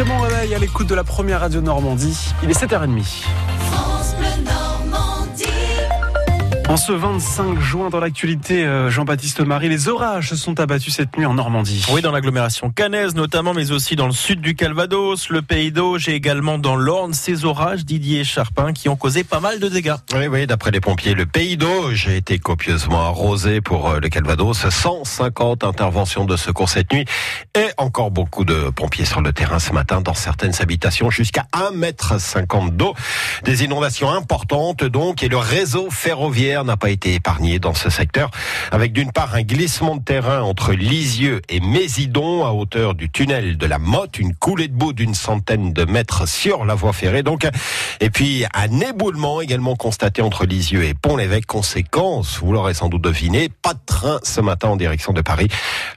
très bon réveil à l'écoute de la première radio Normandie. Il est 7h30. France Bleu Normandie. En ce 25 juin, dans l'actualité, euh, Jean-Baptiste Marie, les orages se sont abattus cette nuit en Normandie. Oui, dans l'agglomération cannaise notamment, mais aussi dans le sud du Calvados, le Pays d'Auge et également dans l'Orne. Ces orages, Didier Charpin, qui ont causé pas mal de dégâts. Oui, oui, d'après les pompiers, le Pays d'Auge a été copieusement arrosé pour euh, le Calvados. 150 interventions de secours cette nuit et encore beaucoup de pompiers sur le terrain ce matin dans certaines habitations jusqu'à 1,50 m d'eau. Des inondations importantes donc et le réseau ferroviaire n'a pas été épargné dans ce secteur avec d'une part un glissement de terrain entre Lisieux et Mésidon à hauteur du tunnel de la Motte, une coulée de boue d'une centaine de mètres sur la voie ferrée donc et puis un éboulement également constaté entre Lisieux et Pont-l'Évêque. Conséquence, vous l'aurez sans doute deviné, pas de train ce matin en direction de Paris.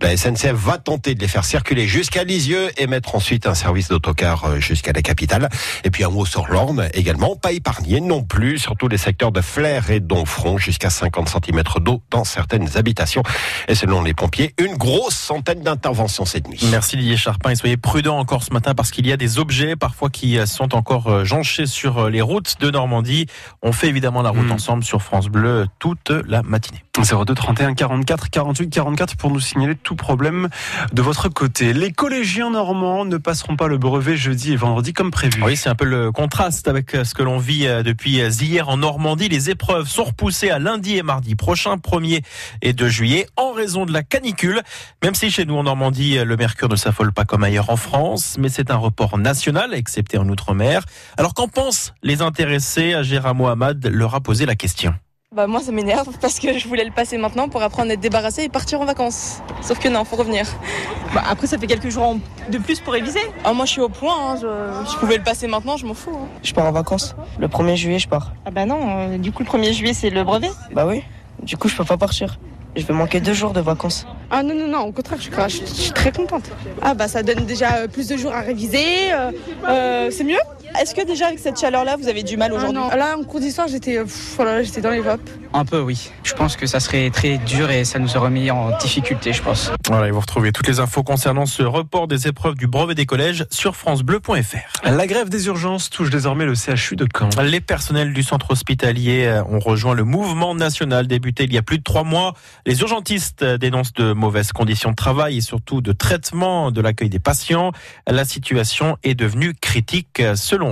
La SNCF va tenter de les faire circuler jusqu'à Lisieux et mettre ensuite un service d'autocar euh, jusqu'à la capitale. Et puis un mot sur l'Orne également, pas épargné non plus, surtout les secteurs de Flers et Jusqu'à 50 cm d'eau dans certaines habitations. Et selon les pompiers, une grosse centaine d'interventions cette nuit. Merci Didier Charpin et soyez prudents encore ce matin parce qu'il y a des objets parfois qui euh, sont encore euh, jonchés sur euh, les routes de Normandie. On fait évidemment la route Mm. ensemble sur France Bleu toute la matinée. 02 31 44 48 44 pour nous signaler tout problème de votre côté. Les collégiens normands ne passeront pas le brevet jeudi et vendredi comme prévu. Oui, c'est un peu le contraste avec ce que l'on vit depuis hier en Normandie. Les épreuves sont repoussées à lundi et mardi prochain, 1er et 2 juillet, en raison de la canicule. Même si chez nous en Normandie, le mercure ne s'affole pas comme ailleurs en France, mais c'est un report national, excepté en Outre-mer. Alors qu'en pensent les intéressés? Gérard Mohamed leur a posé la question. Bah moi ça m'énerve parce que je voulais le passer maintenant pour apprendre à être débarrassé et partir en vacances. Sauf que non, faut revenir. Bah, après, ça fait quelques jours en- de plus pour réviser. Ah moi je suis au point, hein, je, je pouvais le passer maintenant, je m'en fous. hein. Je pars en vacances. Le 1er juillet, je pars. Ah bah non, euh, du coup, le 1er juillet, c'est le brevet. Bah oui. Du coup, je peux pas partir. Je vais manquer deux jours de vacances. Ah non, non, non, au contraire, je suis, je suis- je suis très contente. Ah bah ça donne déjà euh, plus de jours à réviser, euh, euh, c'est mieux? Est-ce que déjà, avec cette chaleur-là, vous avez du mal Ah aujourd'hui non. Là, en cours d'histoire, j'étais euh, voilà, j'étais dans les vapes. Un peu, oui. Je pense que ça serait très dur et ça nous aurait mis en difficulté, je pense. Voilà, et vous retrouvez toutes les infos concernant ce report des épreuves du brevet des collèges sur francebleu.fr. La grève des urgences touche désormais le CHU de Caen. Les personnels du centre hospitalier euh, ont rejoint le mouvement national débuté il y a plus de trois mois. Les urgentistes euh, dénoncent de mauvaises conditions de travail et surtout de traitement de l'accueil des patients. La situation est devenue critique euh, selon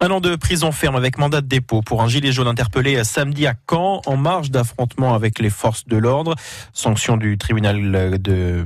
Un an de prison ferme avec mandat de dépôt pour un gilet jaune interpellé samedi à Caen en marge d'affrontement avec les forces de l'ordre. Sanction du tribunal de,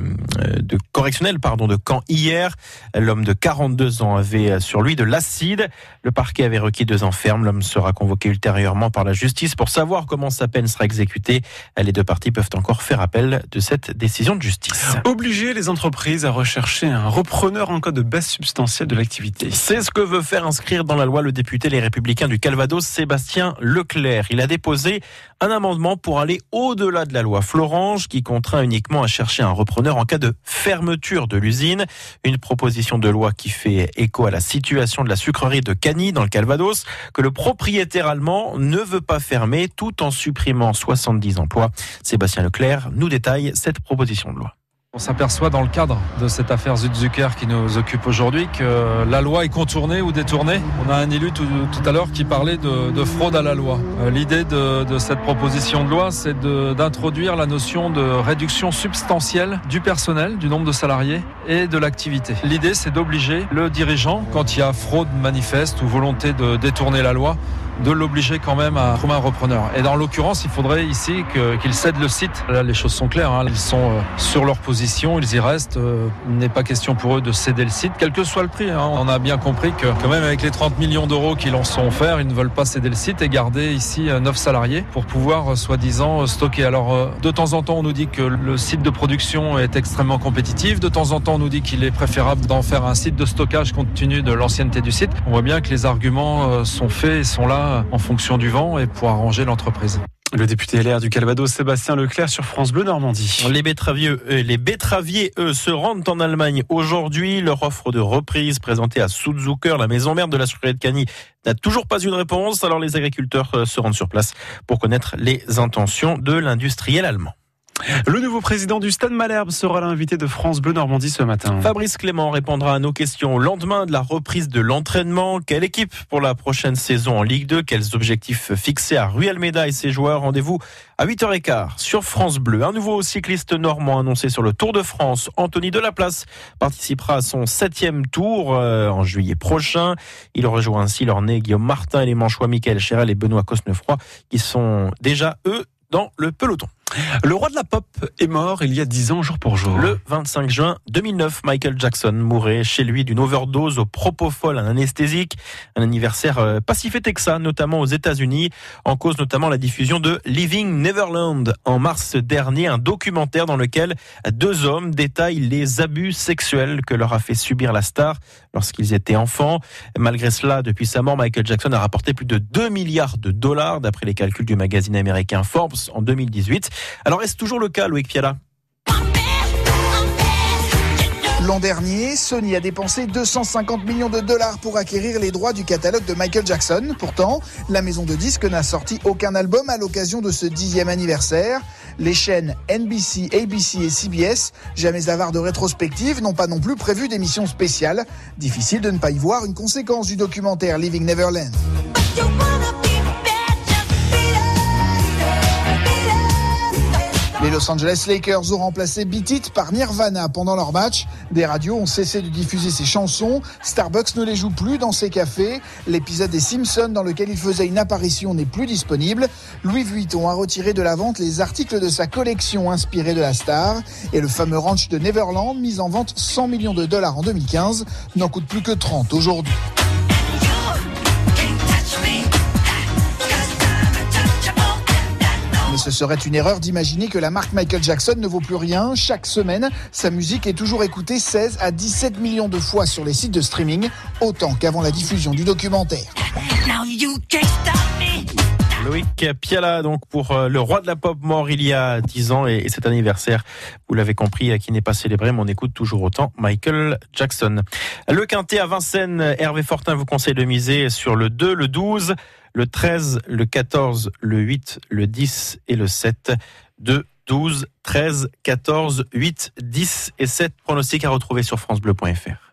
de correctionnel pardon, de Caen hier. L'homme de 42 ans avait sur lui de l'acide. Le parquet avait requis deux ans ferme. L'homme sera convoqué ultérieurement par la justice pour savoir comment sa peine sera exécutée. Les deux parties peuvent encore faire appel de cette décision de justice. Obliger les entreprises à rechercher un repreneur en cas de baisse substantielle de l'activité. C'est ce que veut faire inscrire dans la loi le député Les Républicains du Calvados, Sébastien Leclerc. Il a déposé un amendement pour aller au-delà de la loi Florange qui contraint uniquement à chercher un repreneur en cas de fermeture de l'usine. Une proposition de loi qui fait écho à la situation de la sucrerie de Cagny dans le Calvados que le propriétaire allemand ne veut pas fermer tout en supprimant 70 emplois. Sébastien Leclerc nous détaille cette proposition de loi. On s'aperçoit dans le cadre de cette affaire Zutzucker qui nous occupe aujourd'hui que la loi est contournée ou détournée. On a un élu tout, à l'heure qui parlait de, de fraude à la loi. Euh, L'idée de, cette proposition de loi, c'est d'introduire la notion de réduction substantielle du personnel, du nombre de salariés et de l'activité. L'idée, c'est d'obliger le dirigeant, quand il y a fraude manifeste ou volonté de détourner la loi, de l'obliger quand même à trouver un repreneur. Et dans l'occurrence, il faudrait ici qu'il cède le site. Là, les choses sont claires. hein. Ils sont euh, sur leur position, ils y restent. Euh, Il n'est pas question pour eux de céder le site, quel que soit le prix. hein. On a bien compris que quand même avec les 30 millions d'euros qu'ils en sont offerts, ils ne veulent pas céder le site et garder ici euh, 9 salariés pour pouvoir, euh, soi-disant, euh, stocker. Alors, euh, de temps en temps, on nous dit que le site de production est extrêmement compétitif. De temps en temps, on nous dit qu'il est préférable d'en faire un site de stockage compte tenu de l'ancienneté du site. On voit bien que les arguments euh, sont faits et sont là en fonction du vent et pour arranger l'entreprise. Le député LR du Calvados, Sébastien Leclerc sur France Bleu Normandie. Les betteraviers, eux, les betteraviers, eux, se rendent en Allemagne aujourd'hui. Leur offre de reprise présentée à Sudzucker, la maison mère de la sucrerie de Cagny, n'a toujours pas eu de réponse. Alors les agriculteurs euh, se rendent sur place pour connaître les intentions de l'industriel allemand. Le nouveau président du Stade Malherbe sera l'invité de France Bleu Normandie ce matin. Fabrice Clément répondra à nos questions au lendemain de la reprise de l'entraînement. Quelle équipe pour la prochaine saison en Ligue 2 Quels objectifs fixés à Rue Almeida et ses joueurs? Rendez-vous à 8h15 sur France Bleu. Un nouveau cycliste normand annoncé sur le Tour de France. Anthony Delaplace participera à son septième tour euh, en juillet prochain. Il rejoint ainsi nez Guillaume Martin et les manchois Michael Chéral et Benoît Cosnefroy qui sont déjà eux dans le peloton. Le roi de la pop est mort il y a 10 ans jour pour jour. Le 25 juin 2009, Michael Jackson mourait chez lui d'une overdose au propofol, un anesthésique. Un anniversaire pas si fêté que ça, notamment aux États-Unis, en cause notamment la diffusion de Living Neverland en mars dernier, un documentaire dans lequel deux hommes détaillent les abus sexuels que leur a fait subir la star lorsqu'ils étaient enfants. Malgré cela, depuis sa mort, Michael Jackson a rapporté plus de 2 milliards de dollars d'après les calculs du magazine américain Forbes en 2018. Alors est-ce toujours le cas, Loïc Piala? L'an dernier, Sony a dépensé 250 millions de dollars pour acquérir les droits du catalogue de Michael Jackson. Pourtant, la maison de disques n'a sorti aucun album à l'occasion de ce dixième anniversaire. Les chaînes NBC, ABC et CBS, jamais avares de rétrospective, n'ont pas non plus prévu d'émissions spéciales. Difficile de ne pas y voir une conséquence du documentaire Living Neverland. Les Los Angeles Lakers ont remplacé Beat It par Nirvana pendant leur match. Des radios ont cessé de diffuser ces chansons. Starbucks ne les joue plus dans ses cafés. L'épisode des Simpsons dans lequel il faisait une apparition n'est plus disponible. Louis Vuitton a retiré de la vente les articles de sa collection inspirés de la star. Et le fameux ranch de Neverland, mis en vente 100 millions de dollars en 2015, n'en coûte plus que 30 aujourd'hui. Ce serait une erreur d'imaginer que la marque Michael Jackson ne vaut plus rien. Chaque semaine, sa musique est toujours écoutée 16 à 17 millions de fois sur les sites de streaming, autant qu'avant la diffusion du documentaire. Loïc Piala, donc pour euh, le roi de la pop mort il y a 10 ans et, cet anniversaire, vous l'avez compris, qui n'est pas célébré, mais on écoute toujours autant Michael Jackson. Le quintet à Vincennes, Hervé Fortin vous conseille de miser sur le 2, le 12, le 13, le 14, le 8, le 10 et le 7. 2, 12, 13, 14, 8, 10 et 7 pronostics à retrouver sur francebleu.fr.